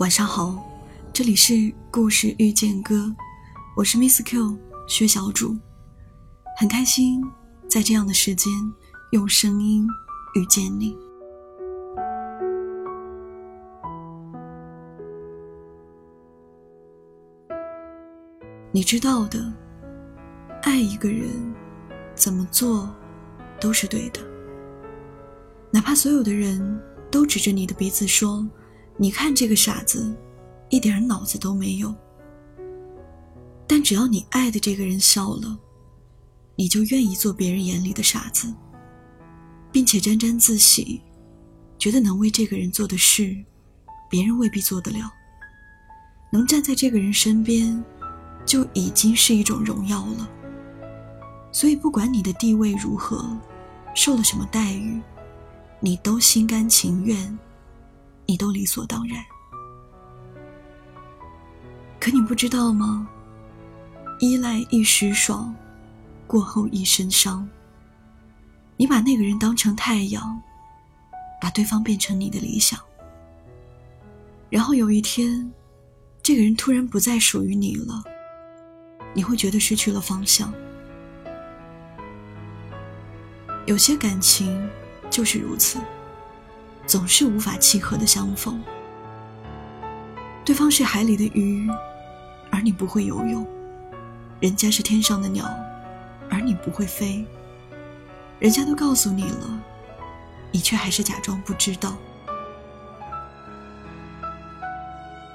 晚上好，这里是故事遇见歌，我是 Miss Q 薛小主，很开心在这样的时间用声音遇见你。你知道的，爱一个人，怎么做都是对的，哪怕所有的人都指着你的鼻子说。你看这个傻子，一点脑子都没有。但只要你爱的这个人笑了，你就愿意做别人眼里的傻子，并且沾沾自喜，觉得能为这个人做的事，别人未必做得了。能站在这个人身边，就已经是一种荣耀了。所以，不管你的地位如何，受了什么待遇，你都心甘情愿。你都理所当然，可你不知道吗？依赖一时爽，过后一身伤。你把那个人当成太阳，把对方变成你的理想，然后有一天，这个人突然不再属于你了，你会觉得失去了方向。有些感情就是如此。总是无法契合的相逢。对方是海里的鱼，而你不会游泳；人家是天上的鸟，而你不会飞。人家都告诉你了，你却还是假装不知道。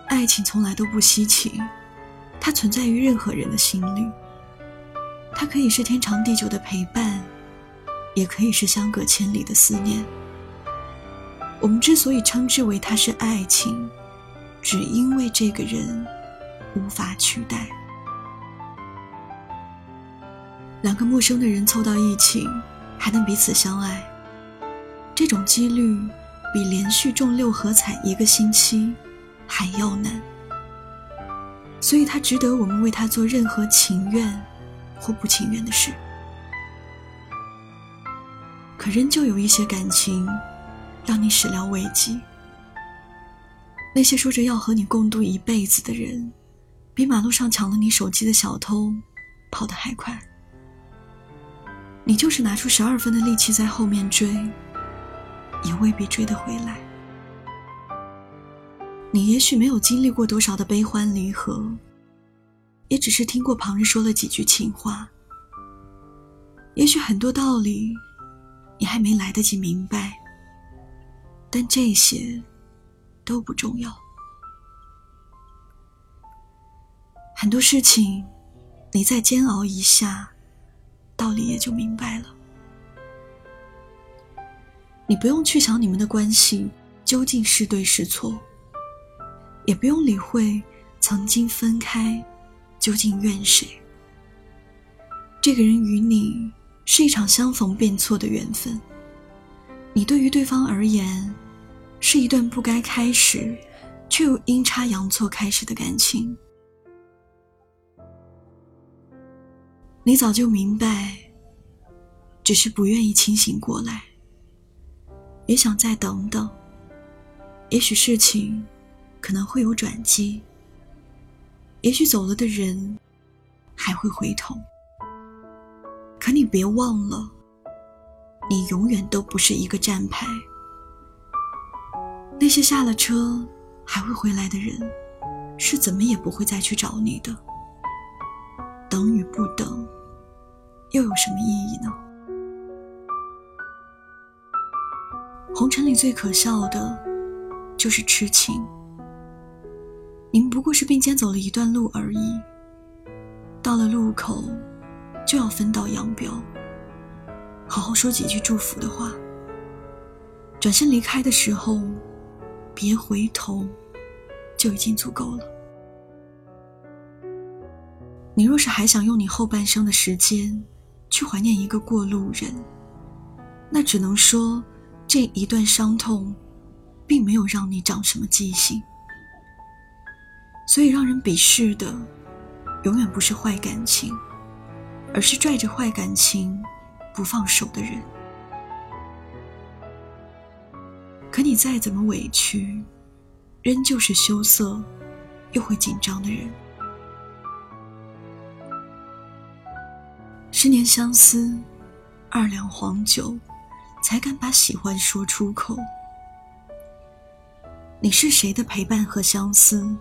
爱情从来都不稀奇，它存在于任何人的心里。它可以是天长地久的陪伴，也可以是相隔千里的思念。我们之所以称之为它是爱情，只因为这个人无法取代。两个陌生的人凑到一起，还能彼此相爱，这种几率比连续中六合彩一个星期还要难。所以，他值得我们为他做任何情愿或不情愿的事。可仍旧有一些感情。让你始料未及。那些说着要和你共度一辈子的人，比马路上抢了你手机的小偷跑得还快。你就是拿出十二分的力气在后面追，也未必追得回来。你也许没有经历过多少的悲欢离合，也只是听过旁人说了几句情话。也许很多道理，你还没来得及明白。但这些都不重要。很多事情，你再煎熬一下，道理也就明白了。你不用去想你们的关系究竟是对是错，也不用理会曾经分开究竟怨谁。这个人与你是一场相逢变错的缘分，你对于对方而言。是一段不该开始，却又阴差阳错开始的感情。你早就明白，只是不愿意清醒过来，也想再等等。也许事情可能会有转机，也许走了的人还会回头。可你别忘了，你永远都不是一个站牌。那些下了车还会回来的人，是怎么也不会再去找你的。等与不等，又有什么意义呢？红尘里最可笑的，就是痴情。你们不过是并肩走了一段路而已，到了路口，就要分道扬镳。好好说几句祝福的话，转身离开的时候。别回头，就已经足够了。你若是还想用你后半生的时间去怀念一个过路人，那只能说这一段伤痛，并没有让你长什么记性。所以，让人鄙视的，永远不是坏感情，而是拽着坏感情不放手的人。你再怎么委屈，仍旧是羞涩又会紧张的人。十年相思，二两黄酒，才敢把喜欢说出口。你是谁的陪伴和相思，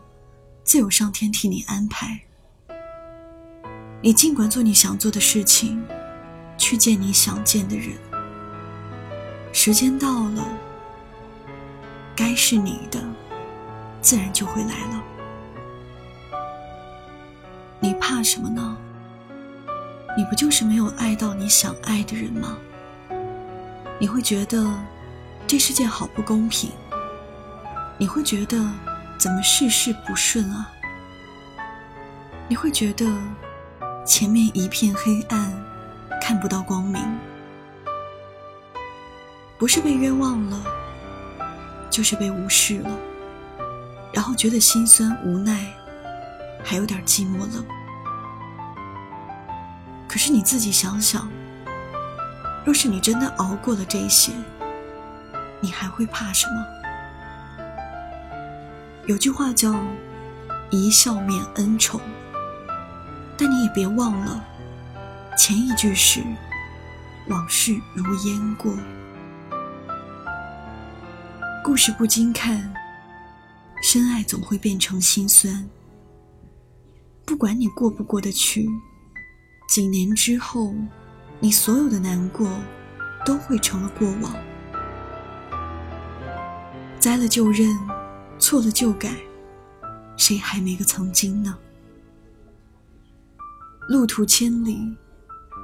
自有上天替你安排。你尽管做你想做的事情，去见你想见的人。时间到了，该是你的，自然就会来了。你怕什么呢？你不就是没有爱到你想爱的人吗？你会觉得这世界好不公平？你会觉得怎么事事不顺啊？你会觉得？前面一片黑暗，看不到光明。不是被冤枉了，就是被无视了，然后觉得心酸无奈，还有点寂寞了。可是你自己想想，若是你真的熬过了这些，你还会怕什么？有句话叫“一笑泯恩仇”。但你也别忘了，前一句是“往事如烟过”。故事不经看，深爱总会变成心酸。不管你过不过得去，几年之后，你所有的难过都会成了过往。栽了就认，错了就改，谁还没个曾经呢？路途千里，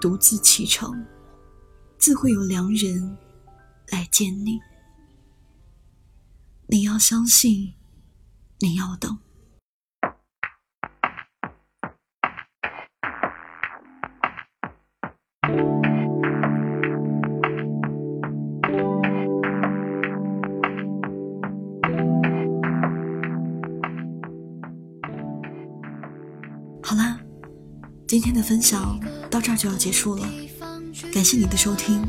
独自启程，自会有良人来见你。你要相信，你要等。好啦今天的分享到这儿就要结束了，感谢你的收听。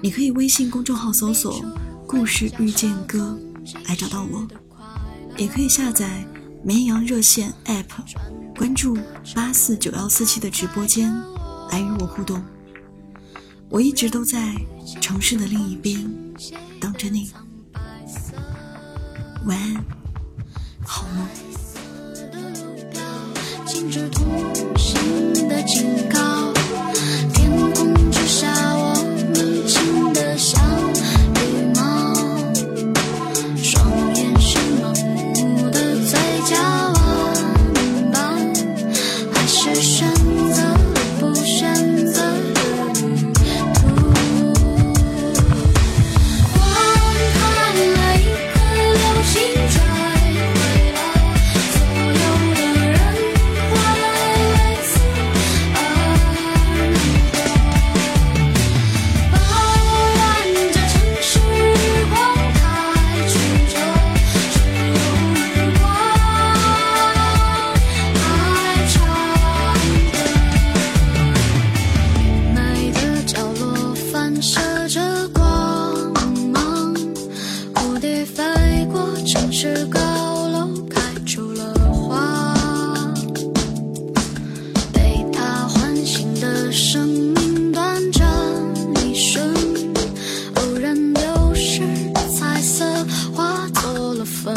你可以微信公众号搜索“故事遇见歌”来找到我，也可以下载绵阳热线 APP，关注八四九幺四七的直播间来与我互动。我一直都在城市的另一边等着你。晚安，好梦。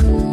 fun.